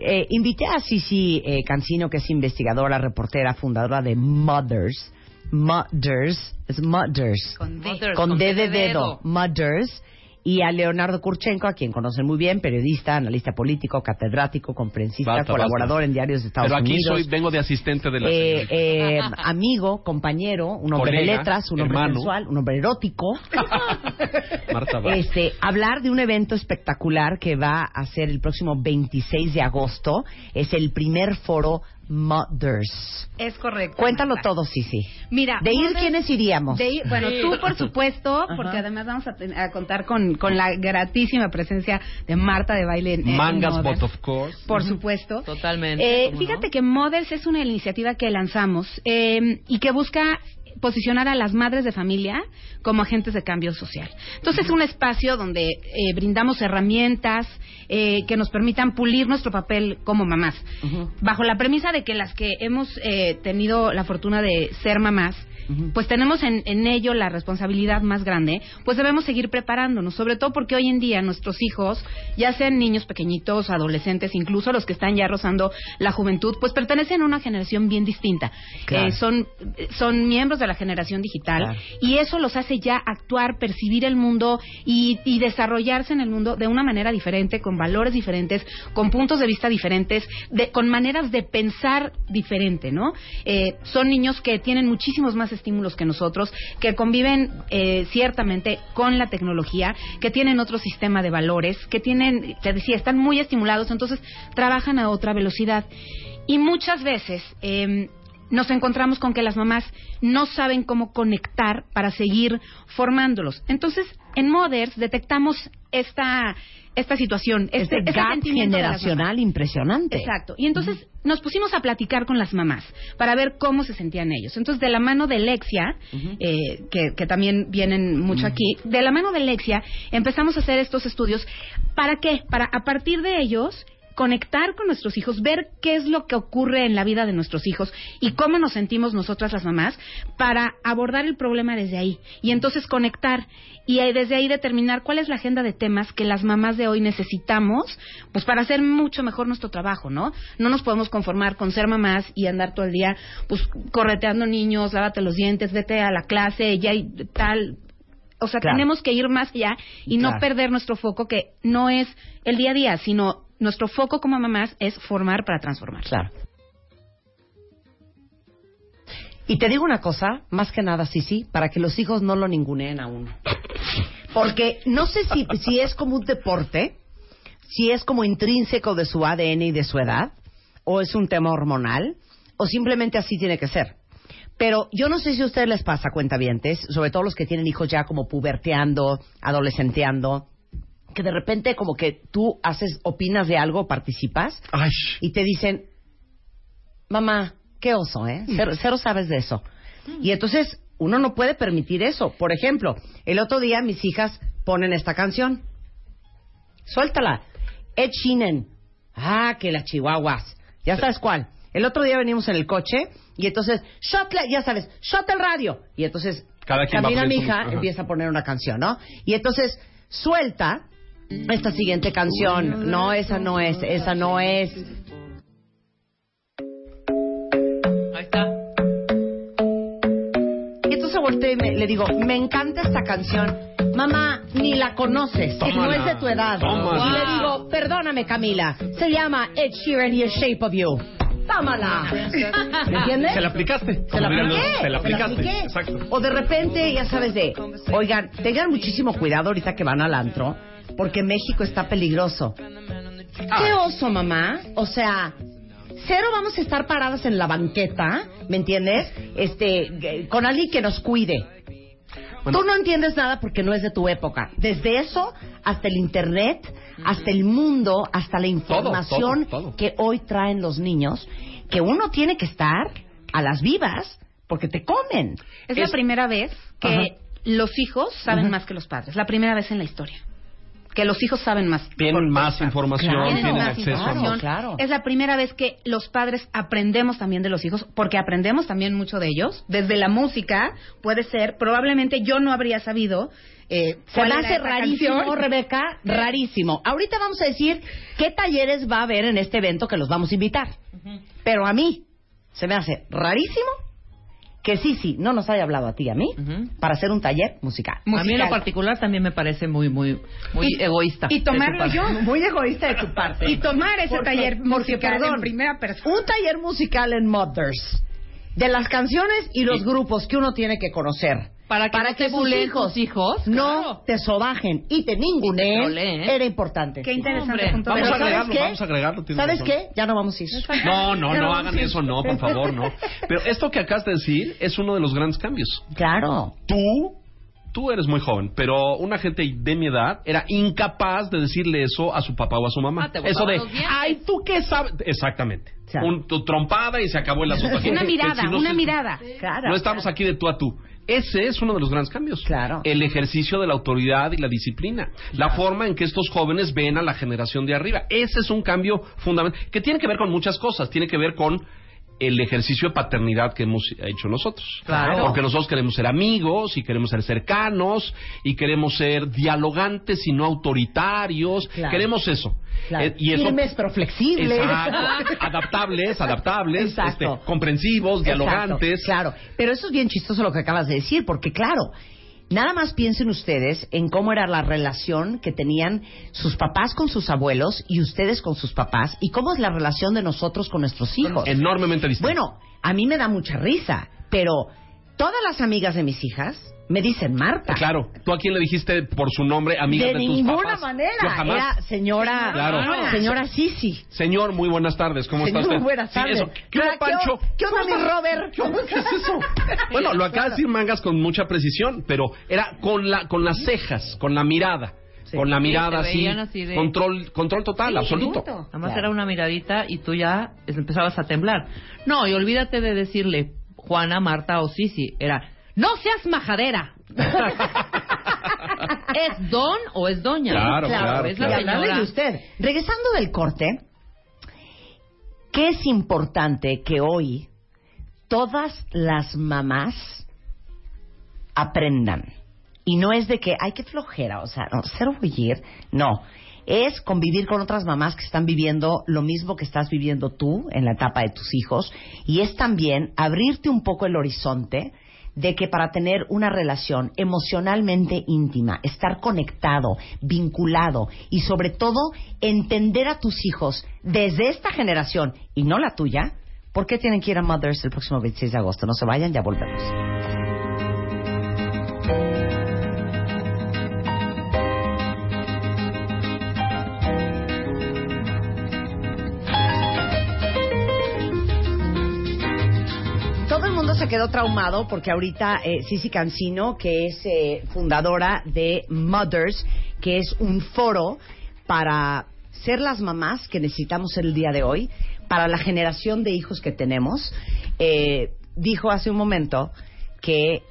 Eh, invité a Cici eh, Cancino, que es investigadora, reportera, fundadora de Mothers. Mothers, es Mothers. Con D. Con D de dedo. Mothers. Y a Leonardo Kurchenko, a quien conocen muy bien, periodista, analista político, catedrático, conferencista, Basta, colaborador basta. en diarios de Estados Pero aquí Unidos. soy, vengo de asistente de la Eh, eh, amigo, compañero, un hombre de letras, un hombre sensual, un hombre erótico. Marta. Este, hablar de un evento espectacular que va a ser el próximo 26 de agosto. Es el primer foro Mothers. Es correcto. Cuéntalo Marta. todo, Sisi. Mira, ¿De ir quiénes iríamos? de ir- bueno, tú por supuesto, porque además vamos a, ten- a contar con, con la gratísima presencia de Marta de baile en, en Mangas, Mothers. but of course. Por supuesto. Totalmente, Eh, ¿cómo fíjate que Mothers es una iniciativa que lanzamos eh, y que busca posicionar a las madres de familia como agentes de cambio social. Entonces es un espacio donde eh, brindamos herramientas eh, que nos permitan pulir nuestro papel como mamás, bajo la premisa de que las que hemos eh, tenido la fortuna de ser mamás, pues tenemos en, en ello la responsabilidad más grande, pues debemos seguir preparándonos, sobre todo porque hoy en día nuestros hijos, ya sean niños pequeñitos, adolescentes, incluso los que están ya rozando la juventud, pues pertenecen a una generación bien distinta. Claro. Eh, son, son miembros de la generación digital Claro. y eso los hace ya actuar, percibir el mundo y, y desarrollarse en el mundo de una manera diferente, con valores diferentes, con puntos de vista diferentes, de- con maneras de pensar diferente, ¿no? Eh, son niños que tienen muchísimos más estímulos que nosotros, que conviven eh, ciertamente con la tecnología, que tienen otro sistema de valores, que tienen, te decía, están muy estimulados, entonces trabajan a otra velocidad. Y muchas veces eh, nos encontramos con que las mamás no saben cómo conectar para seguir formándolos. Entonces, en Mothers detectamos esta, esta situación, este, Este este gap generacional impresionante. Exacto. Y entonces nos pusimos a platicar con las mamás para ver cómo se sentían ellos. Entonces, de la mano de Lexia, eh, que, que también vienen mucho aquí, de la mano de Lexia empezamos a hacer estos estudios. ¿Para qué? Para a partir de ellos conectar con nuestros hijos, ver qué es lo que ocurre en la vida de nuestros hijos y cómo nos sentimos nosotras las mamás para abordar el problema desde ahí y entonces conectar y eh, desde ahí determinar cuál es la agenda de temas que las mamás de hoy necesitamos pues para hacer mucho mejor nuestro trabajo, ¿no? No nos podemos conformar con ser mamás y andar todo el día pues correteando niños, lávate los dientes, vete a la clase, ya y tal, o sea, Claro. tenemos que ir más allá y no perder nuestro foco que no es el día a día, sino nuestro foco como mamás es formar para transformar. Claro. Y te digo una cosa, más que nada, sí, sí, para que los hijos no lo ninguneen a uno. Porque no sé si, si es como un deporte, si es como intrínseco de su ADN y de su edad, o es un tema hormonal, o simplemente así tiene que ser. Pero yo no sé si a ustedes les pasa, cuentavientes, sobre todo los que tienen hijos ya como puberteando, adolescenteando, que de repente como que tú haces, opinas de algo, participas, Ay, y te dicen, mamá, qué oso, ¿eh? Cero, cero sabes de eso. Y entonces uno no puede permitir eso. Por ejemplo, el otro día mis hijas ponen esta canción. Suéltala. Ed Sheeran. Ah, que las chihuahuas. Ya sabes cuál. El otro día venimos en el coche y entonces, shot, la- ya sabes, shot el radio. Y entonces, Cada quien va a camina mi hija, empieza a poner una canción, ¿no? Y entonces, suelta esta siguiente canción. No, esa no es, esa no es. Ahí está. Y entonces volteo y me- le digo, me encanta esta canción. Mamá, ni la conoces, no es de tu edad. tómala. Y le digo, perdóname Camila, se llama Ed Sheeran y The Shape of You. Tómala. ¿Me entiendes? Se la aplicaste. Se la apliqué. Se la aplicaste. apliqué. Exacto. O de repente, ya sabes de, oigan, tengan muchísimo cuidado ahorita que van al antro, porque México está peligroso. ¿Qué oso, mamá? O sea, cero vamos a estar paradas en la banqueta, ¿me entiendes? Este, con alguien que nos cuide. Bueno. Tú no entiendes nada porque no es de tu época. Desde eso hasta el internet, hasta el mundo, hasta la información todo, todo. que hoy traen los niños, que uno tiene que estar a las vivas porque te comen. Es, la primera vez que Ajá. los hijos saben más que los padres. La primera vez en la historia. Que los hijos saben más. Tienen Por- más información, Claro. Tienen más acceso a información. más. claro. Es la primera vez que los padres aprendemos también de los hijos, porque aprendemos también mucho de ellos. Desde la música, puede ser, probablemente yo no habría sabido. Eh, Se me hace rarísimo, canción. Rebeca, rarísimo. Ahorita vamos a decir qué talleres va a haber en este evento que los vamos a invitar. Pero a mí se me hace rarísimo que sí, sí, no nos haya hablado a ti y a mí para hacer un taller musical. A mí en lo particular también me parece muy, muy, muy Y- egoísta. y tomarlo yo. Muy egoísta de tu parte. Y tomar ese Porque- taller musical perdón, en primera persona. Un taller musical en Mothers. De las canciones y los grupos que uno tiene que conocer. Para que no te sus buleen hijos tus hijos, no claro. te sobajen y te ninguneen, troleen. era importante. Qué interesante punto Vamos a. ¿sabes agregarlo, qué? vamos a agregarlo, ¿Sabes razón. qué? Ya no vamos a ir. No, no, no hagan eso, no, por favor, no. Pero esto que acabas de decir es uno de los grandes cambios. Claro. Tú, tú eres muy joven, pero una gente de mi edad era incapaz de decirle eso a su papá o a su mamá. Ah, te eso de, ay, ¿tú qué sabes? Exactamente. Un, tu trompada y se acabó el asunto. Una Que mirada, si no una se- mirada. No estamos aquí de tú a tú. Ese es uno de los grandes cambios. Claro. El ejercicio de la autoridad y la disciplina. La forma en que estos jóvenes ven a la generación de arriba. Ese es un cambio fundamental que tiene que ver con muchas cosas. Tiene que ver con el ejercicio de paternidad que hemos hecho nosotros. Claro. Porque nosotros queremos ser amigos y queremos ser cercanos y queremos ser dialogantes y no autoritarios. Claro. Queremos eso. Claro. Eh, y eso Firmes pero flexibles. Exacto. adaptables, adaptables, Exacto. este, comprensivos, dialogantes. Exacto, claro, pero eso es bien chistoso lo que acabas de decir, porque claro, nada más piensen ustedes en cómo era la relación que tenían sus papás con sus abuelos y ustedes con sus papás y cómo es la relación de nosotros con nuestros hijos. Enormemente distinto. Bueno, a mí me da mucha risa, pero todas las amigas de mis hijas me dicen Marta. Claro, ¿tú a quién le dijiste por su nombre, amiga de, de tus ninguna papás? manera. Yo jamás. Era señora, Claro. señora Sisi. Señor, muy buenas tardes, ¿cómo Señor, está usted? buenas Sí, tardes. eso. ¿Qué ¿Qué Pancho? onda- qué onda, ¿Cómo mi? Robert? ¿Qué onda? ¿Qué es eso? Bueno, lo acaba de decir Mangas con mucha precisión, pero era con la con las cejas, con la mirada. Sí. Con la Sí, mirada así, veían así de- control control total, absoluto. Además Claro. era una miradita y tú ya empezabas a temblar. No, y olvídate de decirle Juana, Marta o Sisi. Era, no seas majadera. ¿Es don o es doña? Claro, claro, Es y la señora. de usted. Regresando del corte, ¿qué es importante que hoy todas las mamás aprendan? Y no es de que, ay, qué flojera, o sea, no, cero bullir, no. Es convivir con otras mamás que están viviendo lo mismo que estás viviendo tú en la etapa de tus hijos. Y es también abrirte un poco el horizonte de que para tener una relación emocionalmente íntima, estar conectado, vinculado y sobre todo entender a tus hijos desde esta generación y no la tuya, ¿por qué tienen que ir a Mothers el próximo 26 de agosto? No se vayan, ya volvemos. Mundo se quedó traumado porque ahorita eh, Cici Cancino, que es eh, fundadora de Mothers, que es un foro para ser las mamás que necesitamos ser el día de hoy, para la generación de hijos que tenemos, eh, dijo hace un momento que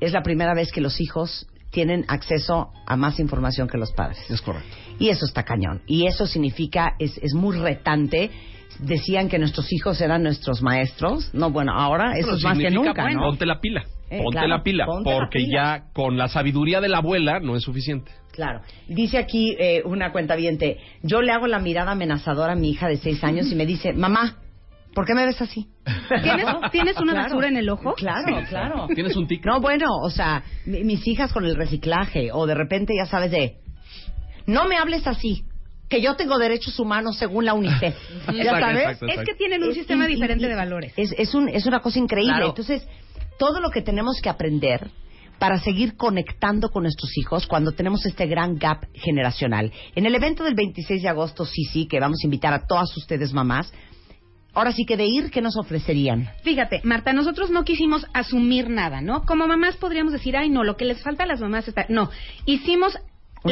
es la primera vez que los hijos tienen acceso a más información que los padres. Es correcto. Y eso está cañón. Y eso significa, es, es muy retante. Decían que nuestros hijos eran nuestros maestros. No, bueno, ahora eso es más que nunca, bueno, ¿no? Ponte la pila. Eh, ponte claro, la pila, ponte la porque pila. ya con la sabiduría de la abuela no es suficiente. Claro. Dice aquí eh, una cuenta yo le hago la mirada amenazadora a mi hija de seis años y me dice, mamá, ¿por qué me ves así? ¿Tienes, ¿tienes una Claro. basura en el ojo? Claro, claro. ¿Tienes un tic? No, bueno, o sea, mi- mis hijas con el reciclaje, o de repente, ya sabes, de, no me hables así, que yo tengo derechos humanos según la UNICEF. ¿Ya Exacto, sabes? exacto, Es que tienen un Es- sistema y- diferente y- de valores. Es, es, un, es una cosa increíble. Claro. Entonces, todo lo que tenemos que aprender para seguir conectando con nuestros hijos cuando tenemos este gran gap generacional. En el evento del 26 de agosto, sí, sí, que vamos a invitar a todas ustedes mamás, ahora sí que de ir, ¿qué nos ofrecerían? Fíjate, Marta, nosotros no quisimos asumir nada, ¿no? Como mamás podríamos decir, ay, no, lo que les falta a las mamás está... No, hicimos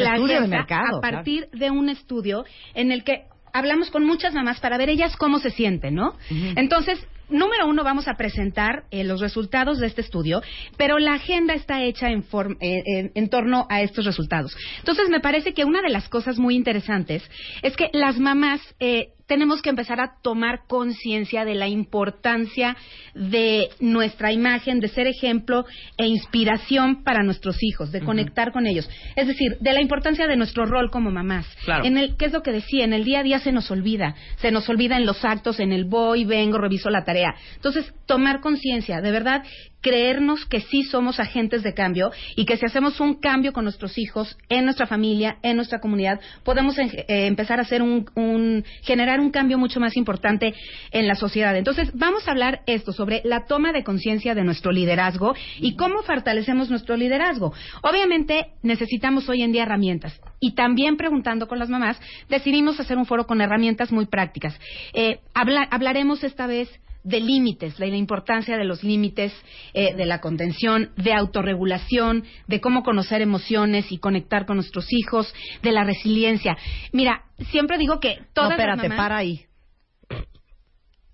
la estudio de agenda mercado, a partir de un estudio en el que hablamos con muchas mamás para ver ellas cómo se sienten, ¿no? Entonces, número uno, vamos a presentar eh, los resultados de este estudio, pero la agenda está hecha en, form- eh, en, en torno a estos resultados. Entonces, me parece que una de las cosas muy interesantes es que las mamás eh, tenemos que empezar a tomar conciencia de la importancia de nuestra imagen, de ser ejemplo e inspiración para nuestros hijos, de conectar con ellos. Es decir, de la importancia de nuestro rol como mamás. Claro. En el, ¿Qué es lo que decía? En el día a día se nos olvida. Se nos olvida en los actos, en el voy, vengo, reviso la tarea. Entonces, tomar conciencia, de verdad, creernos que sí somos agentes de cambio y que si hacemos un cambio con nuestros hijos, en nuestra familia, en nuestra comunidad, podemos eh, empezar a hacer un, un- generar un cambio mucho más importante en la sociedad. Entonces, vamos a hablar esto sobre la toma de conciencia de nuestro liderazgo y cómo fortalecemos nuestro liderazgo. Obviamente, necesitamos hoy en día herramientas y también preguntando con las mamás, decidimos hacer un foro con herramientas muy prácticas. Eh, habla- hablaremos esta vez de límites, de la importancia de los límites, eh, de la contención, de autorregulación, de cómo conocer emociones y conectar con nuestros hijos, de la resiliencia. Mira, siempre digo que todas no, espérate, las mamás... para ahí.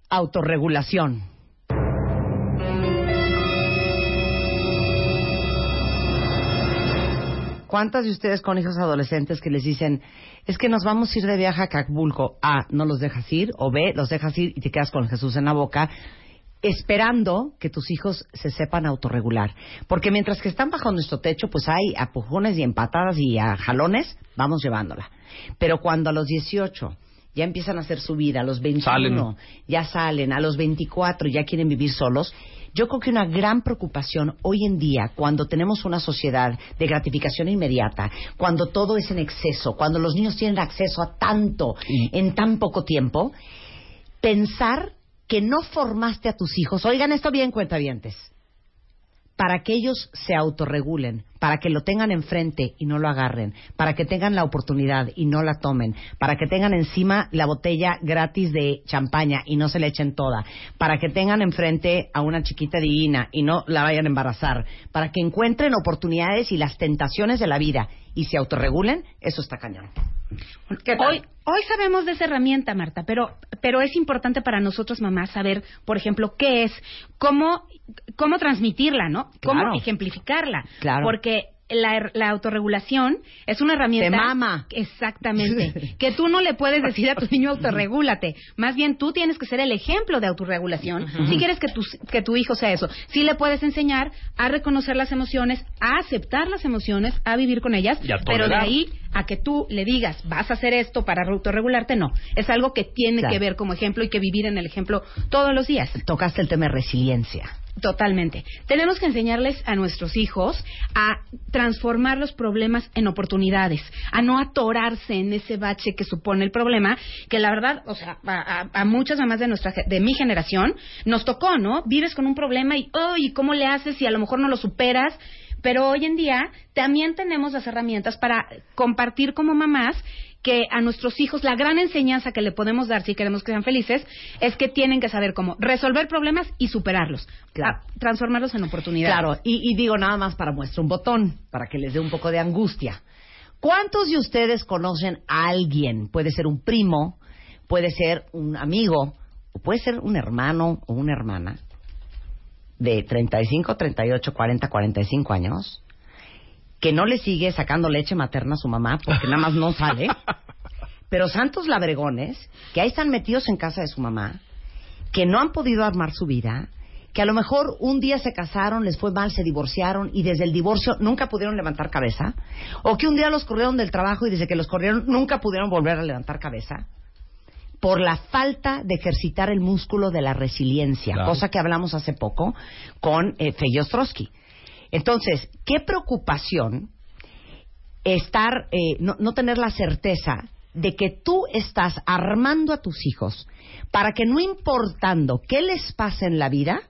Autorregulación. ¿Cuántas de ustedes con hijos adolescentes que les dicen, es que nos vamos a ir de viaje a Acapulco? A, no los dejas ir, o B, los dejas ir y te quedas con Jesús en la boca, esperando que tus hijos se sepan autorregular. Porque mientras que están bajo nuestro techo, pues hay apujones y empatadas y a jalones, vamos llevándola. Pero cuando a los 18 ya empiezan a hacer su vida, a los 21 Salen. ya salen, a los 24 ya quieren vivir solos, yo creo que una gran preocupación hoy en día, cuando tenemos una sociedad de gratificación inmediata, cuando todo es en exceso, cuando los niños tienen acceso a tanto en tan poco tiempo, pensar que no formaste a tus hijos, oigan esto bien, cuentavientes, para que ellos se autorregulen, para que lo tengan enfrente y no lo agarren, para que tengan la oportunidad y no la tomen, para que tengan encima la botella gratis de champaña y no se le echen toda, para que tengan enfrente a una chiquita divina y no la vayan a embarazar, para que encuentren oportunidades y las tentaciones de la vida y se autorregulen, eso está cañón. ¿Qué tal? Hoy, hoy sabemos de esa herramienta, Marta, pero, pero es importante para nosotros, mamás, saber, por ejemplo, qué es, cómo, cómo transmitirla, ¿no? Cómo Claro. ejemplificarla. Claro. Porque la, la autorregulación es una herramienta. Mama. Exactamente. que tú no le puedes decir a tu niño autorregúlate. Más bien tú tienes que ser el ejemplo de autorregulación si quieres que tu, que tu hijo sea eso. Sí le puedes enseñar a reconocer las emociones, a aceptar las emociones, a vivir con ellas, pero de ahí a que tú le digas, vas a hacer esto para autorregularte, no. Es algo que tiene Claro. que ver como ejemplo y que vivir en el ejemplo todos los días. Tocaste el tema de resiliencia. Totalmente. Tenemos que enseñarles a nuestros hijos a transformar los problemas en oportunidades, a no atorarse en ese bache que supone el problema, que la verdad, o sea, a, a- muchas mamás de nuestra de mi generación nos tocó, ¿no? Vives con un problema y, ¡ay! ¿cómo le haces si a lo mejor no lo superas? Pero hoy en día también tenemos las herramientas para compartir como mamás que a nuestros hijos la gran enseñanza que le podemos dar si queremos que sean felices es que tienen que saber cómo resolver problemas y superarlos, Claro. a- transformarlos en oportunidades. Claro, y, y digo nada más para muestra un botón, para que les dé un poco de angustia. ¿Cuántos de ustedes conocen a alguien? Puede ser un primo, puede ser un amigo, o puede ser un hermano o una hermana de 35, 38, 40, 45 años que no le sigue sacando leche materna a su mamá porque nada más no sale. Pero santos labregones que ahí están metidos en casa de su mamá, que no han podido armar su vida, que a lo mejor un día se casaron, les fue mal, se divorciaron y desde el divorcio nunca pudieron levantar cabeza, o que un día los corrieron del trabajo y desde que los corrieron nunca pudieron volver a levantar cabeza, por la falta de ejercitar el músculo de la resiliencia, Claro. cosa que hablamos hace poco con eh, Fey Ostrowski. Entonces, qué preocupación estar, eh, no, no tener la certeza de que tú estás armando a tus hijos para que no importando qué les pase en la vida,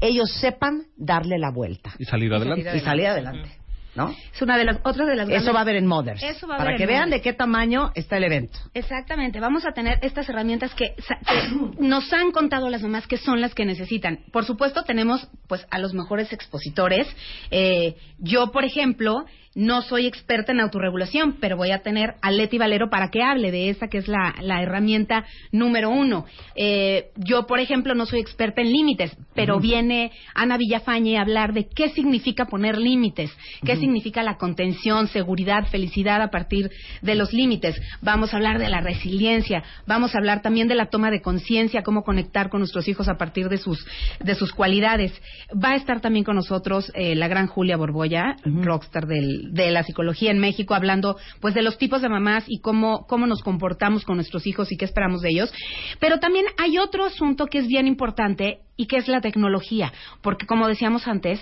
ellos sepan darle la vuelta Y salir adelante. y salir adelante, ¿no? Es una de las, otra de las Eso grandes- va a haber en Mothers, Eso va a para haber que en vean Mothers. de qué tamaño está el evento. Exactamente, vamos a tener estas herramientas que, que nos han contado las mamás que son las que necesitan. Por supuesto, tenemos pues a los mejores expositores. Eh, yo, por ejemplo, no soy experta en autorregulación, pero voy a tener a Leti Valero para que hable de esa que es la, la herramienta número uno. Eh, yo, por ejemplo, no soy experta en límites, pero viene Ana Villafañe a hablar de qué significa poner límites, qué significa la contención, seguridad, felicidad a partir de los límites. Vamos a hablar de la resiliencia, vamos a hablar también de la toma de conciencia, cómo conectar con nuestros hijos a partir de sus de sus cualidades. Va a estar también con nosotros eh, la gran Julia Borboya, rockstar del- de la psicología en México, hablando pues de los tipos de mamás y cómo cómo nos comportamos con nuestros hijos y qué esperamos de ellos. Pero también hay otro asunto que es bien importante y que es la tecnología, porque como decíamos antes,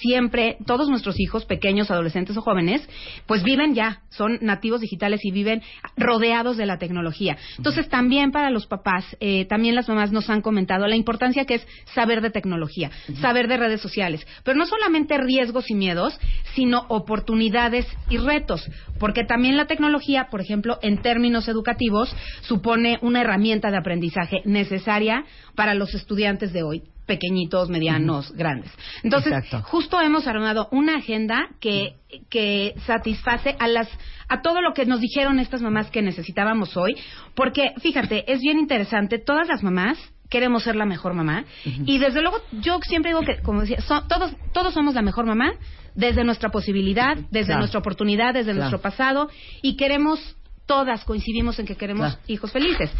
siempre todos nuestros hijos, pequeños, adolescentes o jóvenes, pues viven ya, son nativos digitales y viven rodeados de la tecnología. Entonces también para los papás, eh, también las mamás nos han comentado la importancia que es saber de tecnología, saber de redes sociales, pero no solamente riesgos y miedos, sino oportunidades y retos, porque también la tecnología, por ejemplo, en términos educativos, supone una herramienta de aprendizaje necesaria para los estudiantes de hoy pequeñitos, medianos, grandes. Entonces, Exacto. justo hemos armado una agenda que, que satisface a las a todo lo que nos dijeron estas mamás que necesitábamos hoy, porque fíjate, es bien interesante, todas las mamás queremos ser la mejor mamá y desde luego yo siempre digo que como decía, so- todos todos somos la mejor mamá desde nuestra posibilidad, desde Claro. nuestra oportunidad, desde Claro. nuestro pasado y queremos todas coincidimos en que queremos Claro. hijos felices,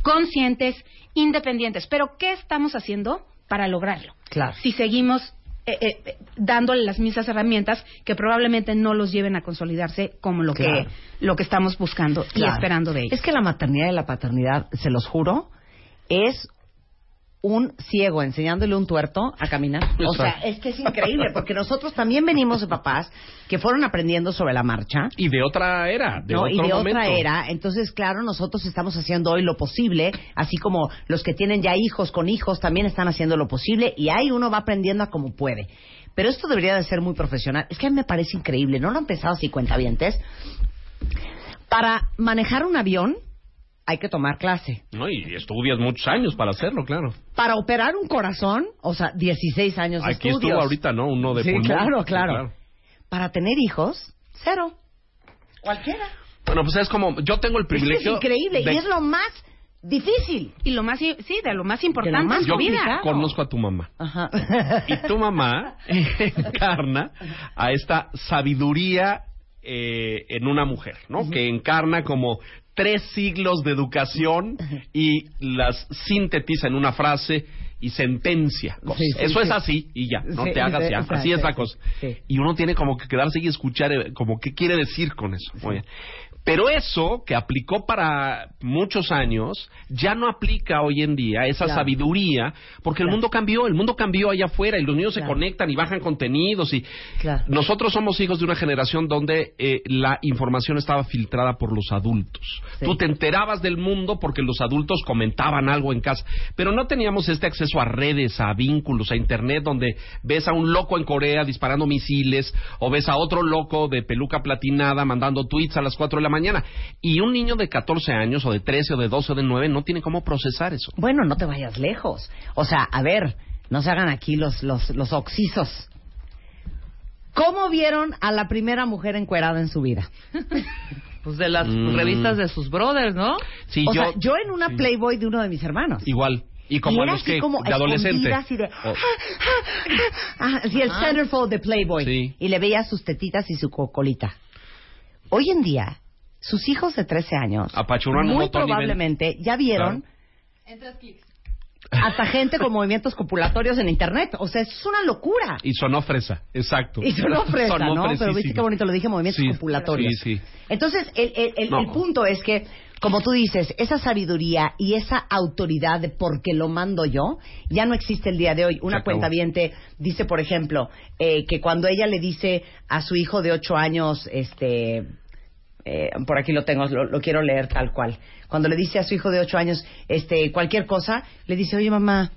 conscientes, independientes, pero ¿qué estamos haciendo para lograrlo? Claro. si seguimos eh, eh, dándole las mismas herramientas que probablemente no los lleven a consolidarse como lo Claro. que lo que estamos buscando y esperando de ellos. Es que la maternidad y la paternidad, se los juro, es un ciego enseñándole un tuerto a caminar. O sea, es que es increíble, porque nosotros también venimos de papás que fueron aprendiendo sobre la marcha. Y de otra era, de ¿no? otro y de momento. otra era. Entonces, claro, nosotros estamos haciendo hoy lo posible, así como los que tienen ya hijos con hijos también están haciendo lo posible y ahí uno va aprendiendo a como puede. Pero esto debería de ser muy profesional. Es que a mí me parece increíble. ¿No lo han pensado así, cuentavientes? Para manejar un avión hay que tomar clase. No, y estudias muchos años para hacerlo, claro. Para operar un corazón, o sea, 16 años de Aquí estudios. estuvo ahorita, ¿no? Uno de Sí, pulmón. claro, Sí, claro. Para tener hijos, cero. Cualquiera. Bueno, pues es como, yo tengo el privilegio. es increíble de- y es lo más difícil. Y lo más sí, de lo más importante más en Yo tu vida. conozco a tu mamá. Ajá. Y tu mamá encarna a esta sabiduría eh, en una mujer, ¿no? Que encarna como tres siglos de educación y las sintetiza en una frase y sentencia cosas. Sí, sí, Eso es sí. así y ya, no te hagas ya. Así es la cosa. Y uno tiene como que quedarse y escuchar eh, como qué quiere decir con eso. Muy bien. Pero eso que aplicó para muchos años ya no aplica hoy en día, esa Claro. sabiduría, porque el mundo cambió, el mundo cambió allá afuera y los niños se conectan y bajan contenidos y nosotros somos hijos de una generación donde eh, la información estaba filtrada por los adultos. Sí. Tú te enterabas del mundo porque los adultos comentaban algo en casa, pero no teníamos este acceso a redes, a vínculos, a internet donde ves a un loco en Corea disparando misiles o ves a otro loco de peluca platinada mandando tweets a las 4 de la mañana y un niño de 14 años o de 13 o de 12 o de 9 no tiene cómo procesar eso. Bueno, no te vayas lejos. O sea, a ver, no se hagan aquí los, los, los oxisos. ¿Cómo vieron a la primera mujer encuerada en su vida? Pues de las Mm. revistas de sus brothers, ¿no? Sí, o yo sea, yo en una sí. Playboy de uno de mis hermanos. igual y como Y a era los así que como de adolescente. escondidas y de- O- Ah, así el centerfold de Playboy. Sí. Y le veía sus tetitas y su cocolita. Hoy en día, sus hijos de 13 años, muy probablemente ya vieron hasta gente con movimientos copulatorios en internet. O sea, es una locura. Y sonó fresa, exacto. Y sonó fresa, Sonó ¿no? Pero viste qué bonito lo dije, movimientos Sí, copulatorios. sí, sí. Entonces, el, el- el- No. el punto es que, como tú dices, esa sabiduría y esa autoridad de porque lo mando yo, ya no existe el día de hoy. Una cuenta dice, por ejemplo, eh, que cuando ella le dice a su hijo de ocho años, este, eh, por aquí lo tengo, lo, lo quiero leer tal cual. Cuando le dice a su hijo de ocho años, este, cualquier cosa, le dice, oye mamá,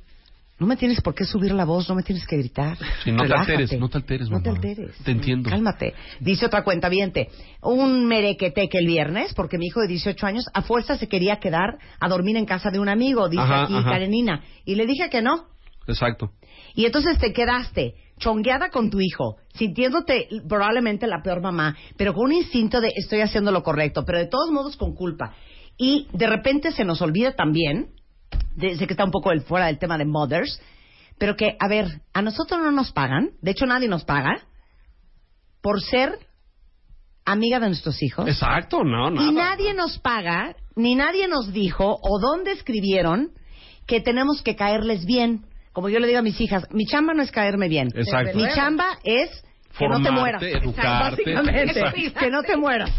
no me tienes por qué subir la voz, no me tienes que gritar. Sí, no te alteres, no te alteres, No te mamá. alteres. Te entiendo. Cálmate. Dice otra cuenta un merequeteque el viernes, porque mi hijo de 18 años a fuerza se quería quedar a dormir en casa de un amigo, dice Ajá, aquí ajá. Karenina. Y le dije que no. Exacto. Y entonces te quedaste chongueada con tu hijo, sintiéndote probablemente la peor mamá, pero con un instinto de estoy haciendo lo correcto, pero de todos modos con culpa. Y de repente se nos olvida también, de- sé que está un poco el- fuera del tema de mothers, pero que, a ver, a nosotros no nos pagan, de hecho nadie nos paga, por ser amiga de nuestros hijos. Exacto, no, nada. Y nadie nos paga, ni nadie nos dijo o dónde escribieron que tenemos que caerles bien. Como yo le digo a mis hijas, mi chamba no es caerme bien. Exacto. Mi chamba es que no te Formarte, mueras. educarte. Exacto. que no te mueras.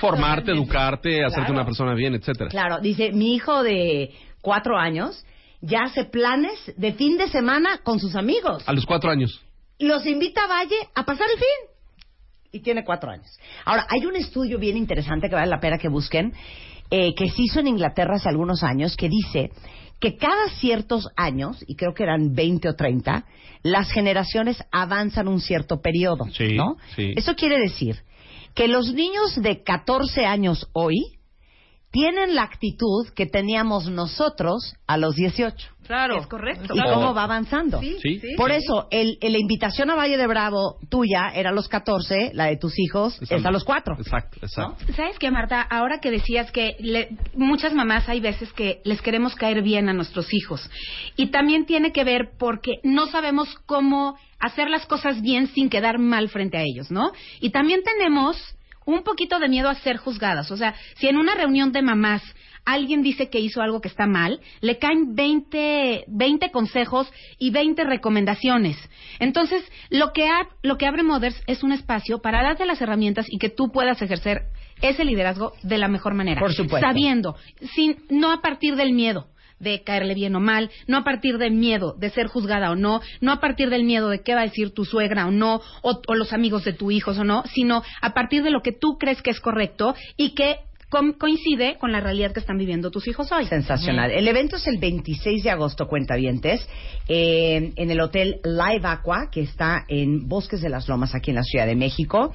Formarte, educarte, hacerte una persona bien, etcétera. Claro, dice, mi hijo de cuatro años ya hace planes de fin de semana con sus amigos. A los cuatro años. los invita a Valle a pasar el fin. Y tiene cuatro años. Ahora, hay un estudio bien interesante que vale la pena que busquen, eh, que se hizo en Inglaterra hace algunos años, que dice que cada ciertos años, y creo que eran 20 o 30, las generaciones avanzan un cierto periodo. Sí, ¿no? sí. Eso quiere decir que los niños de 14 años hoy tienen la actitud que teníamos nosotros a los 18. Claro. Es correcto. ¿Y Claro. cómo va avanzando? Sí, Sí. sí. Por eso, el, el- la invitación a Valle de Bravo tuya era a los 14, la de tus hijos Es es a los 4. Exacto, exacto. ¿Sabes qué, Marta? Ahora que decías que le- muchas mamás hay veces que les queremos caer bien a nuestros hijos. Y también tiene que ver porque no sabemos cómo hacer las cosas bien sin quedar mal frente a ellos, ¿no? Y también tenemos un poquito de miedo a ser juzgadas. O sea, si en una reunión de mamás alguien dice que hizo algo que está mal, le caen 20, 20 consejos y 20 recomendaciones. Entonces, lo que, ha- lo que abre Mothers es un espacio para darte las herramientas y que tú puedas ejercer ese liderazgo de la mejor manera. Por supuesto. Sabiendo, sin, no a partir del miedo de caerle bien o mal, no a partir del miedo de ser juzgada o no, no a partir del miedo de qué va a decir tu suegra o no, o, o los amigos de tu hijo o no, sino a partir de lo que tú crees que es correcto y que coincide con la realidad que están viviendo tus hijos hoy. Sensacional. El evento es el 26 de agosto, cuentavientes, eh, en el hotel Live Aqua, que está en Bosques de las Lomas, aquí en la Ciudad de México.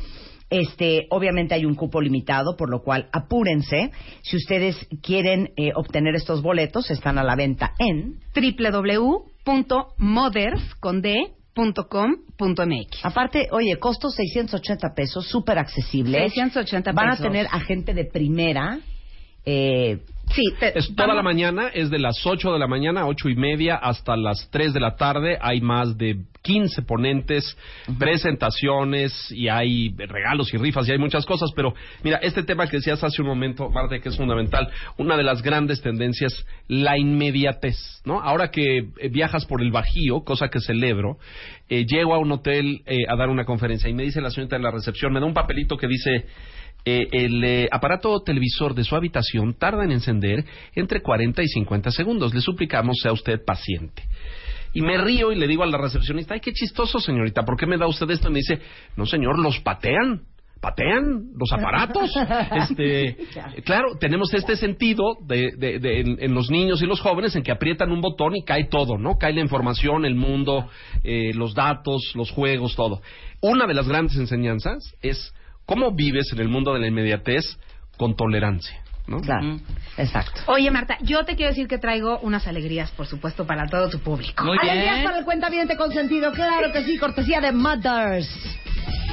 Este, obviamente hay un cupo limitado, por lo cual apúrense. Si ustedes quieren eh, obtener estos boletos, están a la venta en www.mothers.com.mx Aparte, oye, costo 680 pesos, súper accesible. 680 Van a pesos. tener a gente de primera. Eh, Sí, te- Es toda vamos- la mañana, es de las 8 de la mañana, ocho y media, hasta las 3 de la tarde. Hay más de 15 ponentes, presentaciones y hay regalos y rifas y hay muchas cosas. Pero mira, este tema que decías hace un momento, Marta, que es fundamental, una de las grandes tendencias, la inmediatez. ¿no? Ahora que eh, viajas por el Bajío, cosa que celebro, eh, llego a un hotel eh, a dar una conferencia y me dice la señorita en la recepción, me da un papelito que dice eh, el eh, aparato televisor de su habitación tarda en encender entre 40 y 50 segundos. Le suplicamos sea usted paciente. Y me río y le digo a la recepcionista, ay, qué chistoso, señorita, ¿por qué me da usted esto? Y me dice, no, señor, los patean. Patean los aparatos. este, claro, tenemos este sentido de, de- de- en, en los niños y los jóvenes en que aprietan un botón y cae todo, ¿no? Cae la información, el mundo, eh, los datos, los juegos, todo. Una de las grandes enseñanzas es cómo vives en el mundo de la inmediatez con tolerancia, ¿no? claro, exacto. Oye, Marta, yo te quiero decir que traigo unas alegrías, por supuesto, para todo tu público. Muy Alegrías bien. para el cuentaviente consentido, claro que sí, cortesía de Mothers.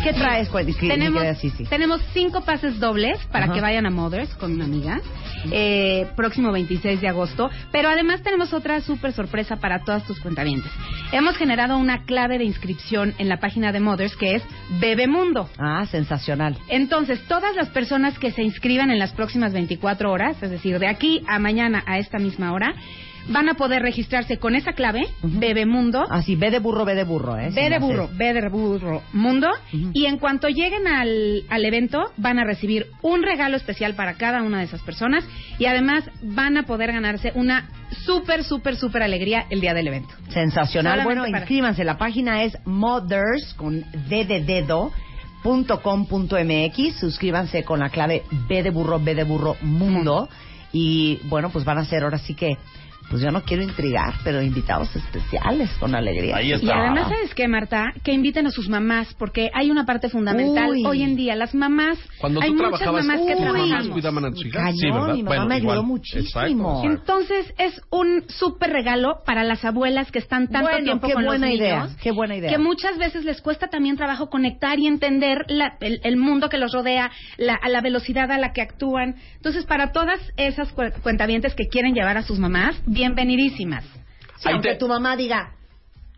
¿Qué traes, mi tenemos, querida Sisi? tenemos cinco pases dobles para Ajá. que vayan a Mothers con una amiga. eh, próximo 26 de agosto. Pero además tenemos otra súper sorpresa para todas tus cuentavientes. Hemos generado una clave de inscripción en la página de Mothers que es Bebemundo. Ah, sensacional. Entonces, todas las personas que se inscriban en las próximas 24 horas, es decir, de aquí a mañana a esta misma hora, van a poder registrarse con esa clave, Bebemundo. Así, B de burro, B de burro, ¿eh? B de burro, B de burro, mundo. Y en cuanto lleguen al, al evento, van a recibir un regalo especial para cada una de esas personas. Y además van a poder ganarse una súper, súper, súper alegría el día del evento. Sensacional. Solamente bueno, para- inscríbanse. La página es mothers con D de dedo. punto com punto mx suscríbanse con la clave B de burro B de burro mundo y bueno pues van a ser ahora sí que pues yo no quiero intrigar pero invitados especiales con alegría Ahí Y está. además, ¿sabes qué, Marta? Que inviten a sus mamás, porque hay una parte fundamental Uy. hoy en día. Las mamás, Cuando hay tú muchas trabajabas, mamás que trabajamos. cuidaban a tus hijas. Cañón, sí, ¿verdad? mi mamá Bueno, me ayudó igual. muchísimo. Exacto. Entonces, es un súper regalo para las abuelas que están tanto Bueno, tiempo qué con buena los idea, niños. qué buena idea. Que muchas veces les cuesta también trabajo conectar y entender la- el, el mundo que los rodea, la, a la velocidad a la que actúan. Entonces, para todas esas cu- cuentavientes que quieren llevar a sus mamás, bienvenidísimas. Sí, aunque te- tu mamá diga,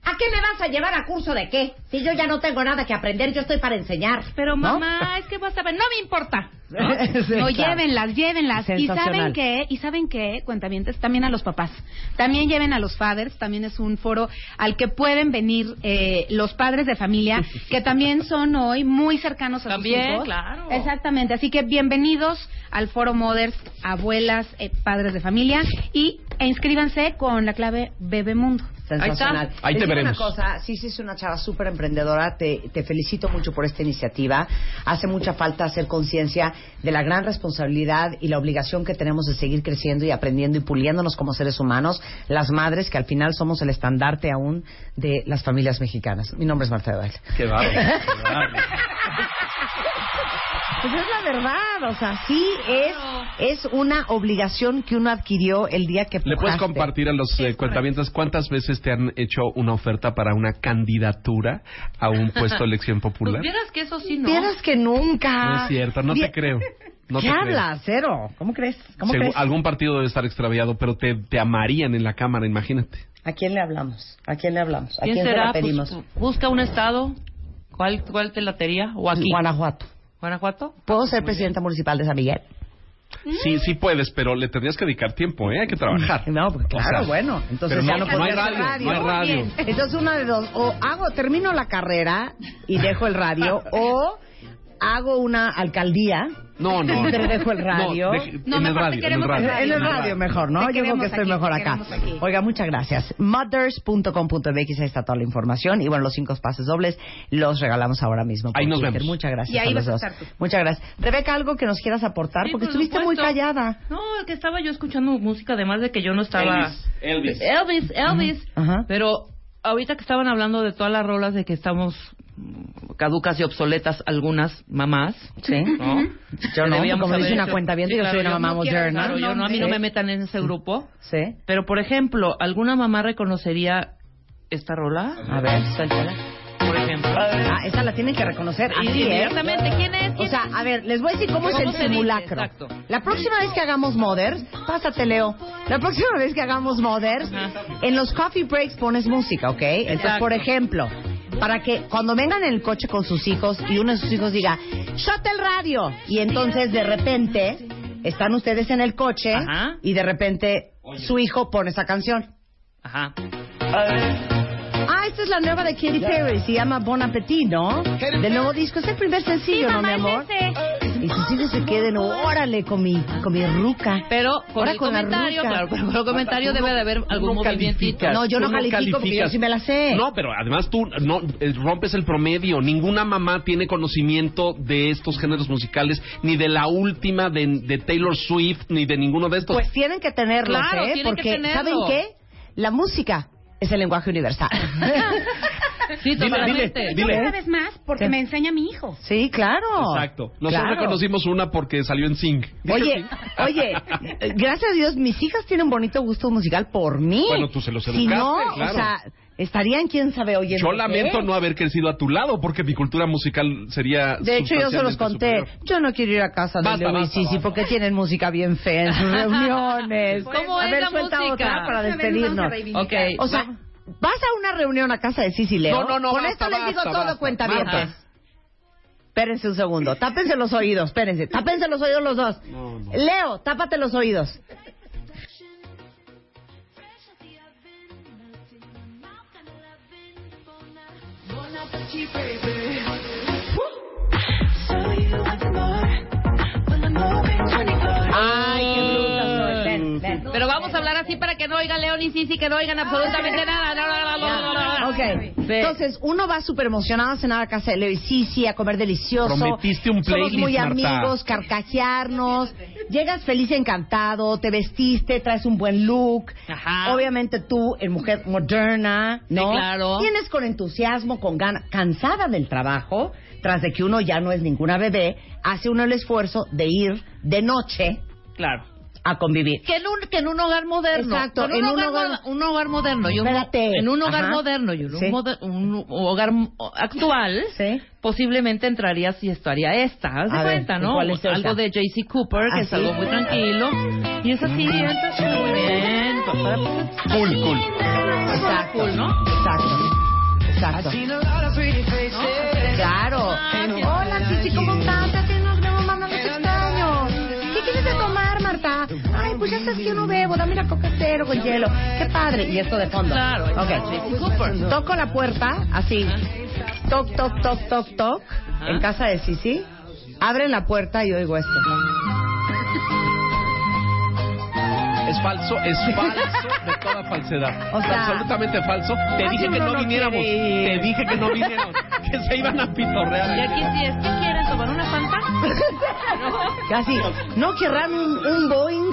¿a qué me vas a llevar a curso de qué? Si yo ya no tengo nada que aprender, yo estoy para enseñar. Pero ¿No? mamá, es que vas a ver, no me importa. ¿no? Sí, No, claro. llévenlas, llévenlas. Y saben que, y saben que, cuentavientes, también a los papás. También lleven a los fathers, también es un foro al que pueden venir eh, los padres de familia, que también son hoy muy cercanos a También, sus hijos. claro. Exactamente. Así que bienvenidos al foro Mothers, abuelas, eh, padres de familia, y e inscríbanse con la clave Bebemundo. Sensacional. Ahí te Les digo veremos. una cosa, sí, sí, es una chava súper emprendedora. Te, te felicito mucho por esta iniciativa. Hace mucha falta hacer conciencia de la gran responsabilidad y la obligación que tenemos de seguir creciendo y aprendiendo y puliéndonos como seres humanos, las madres que al final somos el estandarte aún de las familias mexicanas. Mi nombre es Marta de Baile. Qué bárbaro. qué bárbaro. Pues es la verdad, o sea, sí es, es una obligación que uno adquirió el día que ¿Le puedes compartir a los eh, cuentavientes cuántas veces te han hecho una oferta para una candidatura a un puesto de elección Pues popular? vieras que eso sí, ¿no? Vieras que nunca. No es cierto, no te creo. No ¿Qué te creo. hablas? Cero. ¿Cómo crees? ¿Cómo Segu- crees? Algún partido debe estar extraviado, pero te, te amarían en la Cámara, imagínate. ¿A quién le hablamos? ¿A quién le hablamos? ¿A ¿Quién, quién, se será? la pedimos? Pues, busca un estado. ¿Cuál, cuál te latería? ¿O aquí? Guanajuato. ¿Guanajuato? ¿Puedo ser presidenta municipal de San Miguel? Sí, sí puedes, pero le tendrías que dedicar tiempo, ¿eh? Hay que trabajar. No, pues claro, O sea, bueno. Entonces pero ya no- no, no hay hacer radio, no hay radio. Entonces una de dos, o hago, termino la carrera y dejo el radio, o hago una alcaldía No, no. y te dejo el radio. No, deje- No, en el te radio, en el radio. en el mejor, ¿no? Yo creo que estoy aquí, mejor acá. aquí. Oiga, muchas gracias. Mothers.com.mx, ahí está toda la información. Y bueno, los cinco pases dobles los regalamos ahora mismo. Ahí nos Twitter. vemos. Muchas gracias Y ahí a los vas a dos. estar tú. Muchas gracias. Rebeca, ¿algo que nos quieras aportar? Sí, Porque por estuviste muy callada. No, que estaba yo escuchando música, además de que yo no estaba... Elvis. Elvis. Elvis, Elvis. Ajá. Pero ahorita que estaban hablando de todas las rolas de que estamos caducas y obsoletas algunas mamás. Sí. ¿no? Yo no, como dice una cuenta bien, Sí, yo claro, soy una mamá no quiero, moderna. claro, yo no, a mí no me metan en ese grupo. Sí. Pero, por ejemplo, ¿alguna mamá reconocería esta rola? A ver, suéltala. Por ejemplo. Ah, esa la tienen que reconocer. Así, ¿eh? Inmediatamente, ¿quién es? O ¿Quién sea, es? a ver, les voy a decir cómo, es ¿Cómo el se dice? simulacro. Exacto. La próxima vez que hagamos Mothers, pásate, Leo. La próxima vez que hagamos Mothers, Ajá. en los coffee breaks pones música, ¿ok? Entonces, Exacto. por ejemplo, para que cuando vengan en el coche con sus hijos y uno de sus hijos diga, ¡shot el radio! Y entonces, de repente, están ustedes en el coche Ajá. y de repente su hijo pone esa canción. Ajá. Ah, esta es la nueva de Katy Perry, se llama Bon Appetit, ¿no? Del nuevo disco, es el primer sencillo, ¿no, mi amor? Y sus hijos se queden, órale, con mi, con mi ruca. Pero con Ahora el con comentario, claro, pero con el comentario debe de haber algún no. No, yo no califico porque yo calificas. sí me la sé. No, pero además tú no eh, rompes el promedio. Ninguna mamá tiene conocimiento de estos géneros musicales, ni de la última de, de Taylor Swift, ni de ninguno de estos. Pues tienen que tenerlos, Claro, ¿eh? tienen que Porque, tenerlo. ¿saben qué? La música es el lenguaje universal. Sí, Dile, totalmente. dile, Yo dile. cada vez más porque Sí. me enseña mi hijo. sí, claro. Exacto. Nosotros Claro. reconocimos una porque salió en Sing. Oye, oye, gracias a Dios, mis hijas tienen bonito gusto musical por mí. Bueno, tú se los Si educaste, no, claro. o sea, estarían quién sabe oyendo. Yo qué. lamento no haber crecido a tu lado porque mi cultura musical sería. De hecho, yo se los conté. superior. Yo no quiero ir a casa de Basta, Leo y Sisi basta. porque tienen música bien fea en sus reuniones. ¿Cómo a es ver, la suelta música? otra para despedirnos. vamos a reivindicar. Ok. O sea, vas a una reunión a casa de Sisi Leo. No, no, no, Con basta, esto les digo basta, todo, basta. cuenta Marta. Espérense un segundo. Tápense los oídos, espérense. Tápense los oídos los dos. No, no. Leo, tápate los oídos. Ay, qué bruta soy. Ven, ven. Pero vamos a hablar así para que no oigan León y Sisi, que no oigan absolutamente Ok, entonces uno va súper emocionado a cenar a casa de Leo y Sisi, a comer delicioso. Prometiste un Somos muy playlist, Marta. amigos, carcajearnos. Llegas feliz, encantado, te vestiste, traes un buen look. Ajá. Obviamente tú, en mujer moderna, ¿no? Sí, claro. Tienes con entusiasmo, con ganas, cansada del trabajo, tras de que uno ya no es ninguna bebé, hace uno el esfuerzo de ir de noche Claro. A convivir. Que en un, que en un hogar moderno. Exacto, En un, en un hogar, hogar- mo- un hogar moderno. Y un, Espérate. en un hogar Ajá. moderno y un, Sí. moder- un hogar actual, Sí. posiblemente entrarías y estaría esta. Haz de ver, cuenta, ¿no? Algo de J.C. Cooper, que ¿Ah, es sí? algo muy tranquilo. Y es así, muy bien. Cool, cool. Exacto. Cool, ¿no? Exacto. Exacto. Claro. Hola, Chichi, ¿cómo estás? Pues ya sabes que yo no bebo, dame la coca cero con hielo. Qué padre. Y esto de fondo. Claro, Ok. Toco la puerta, así. Toc, toc, toc, toc, toc. Ajá. En casa de Sisi. Abren la puerta y oigo esto. Es falso, es falso de toda falsedad. O sea, absolutamente falso. Te dije que no no viniéramos. quiere. Te dije que no viniéramos. que se iban a pitorrear. Y aquí sí es, ¿qué quieren? ¿Tomar una fanta? Casi. ¿No querrán un, un Boeing?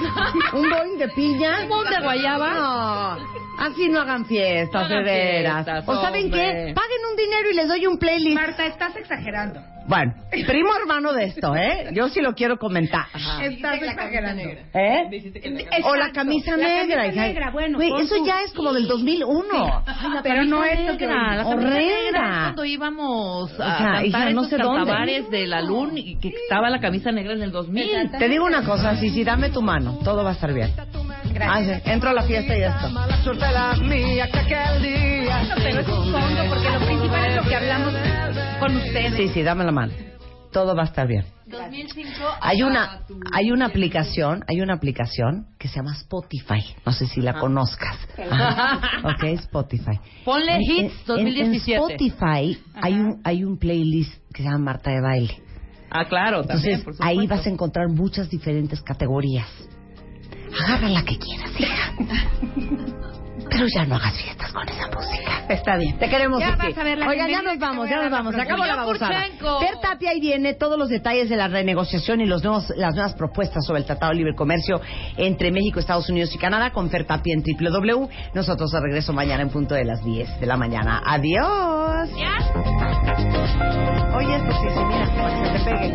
¿Un Boeing de piña? ¿Un Boeing de guayaba? No. Así no hagan fiestas, No hagan de veras. fiestas, ¿O saben hombre. qué? Paguen un dinero y les doy un playlist. Marta, estás exagerando. Bueno, primo hermano de esto, ¿eh? Yo sí lo quiero comentar. Estás exagerando. ¿Eh? O la camisa La negra. camisa negra, bueno, Güey, pon eso tu- ya es como del 2001. Pero no camisa esto que la camisa Horrenda. negra es cuando íbamos a Hija, cantar hija, no esos sé dónde. de la LUN y que estaba la camisa negra en el 2000. Te digo una cosa, sí, sí, dame tu mano. Todo va a estar bien. Gracias. Entro a la fiesta y esto. Pero es un fondo, porque lo principal es lo que hablamos con ustedes. Sí, sí, dame la mano. Todo va a estar bien. 2005 Hay una, hay una aplicación, hay una aplicación que se llama Spotify. No sé si la conozcas. Ajá. Ok, Spotify. Ponle En- Hits en- en- 2017. En Spotify hay un, hay un playlist que se llama Marta de Baile. Ah, claro, también, Entonces por supuesto. ahí vas a encontrar muchas diferentes categorías. Agarra la que quieras, hija. Pero ya no hagas fiestas con esa música. Está bien. Te queremos, Ya vas a ver la Oigan, ya nos vamos, ya nos vamos. Se la acabó la babosada. Fer Tapia ahí viene todos los detalles de la renegociación y los nuevos, las nuevas propuestas sobre el Tratado de Libre Comercio entre México, Estados Unidos y Canadá con Fer Tapia en www. Nosotros de regreso mañana en punto de las 10 de la mañana. Adiós. Oye, esto sí, sí, mira, para que se te pegue.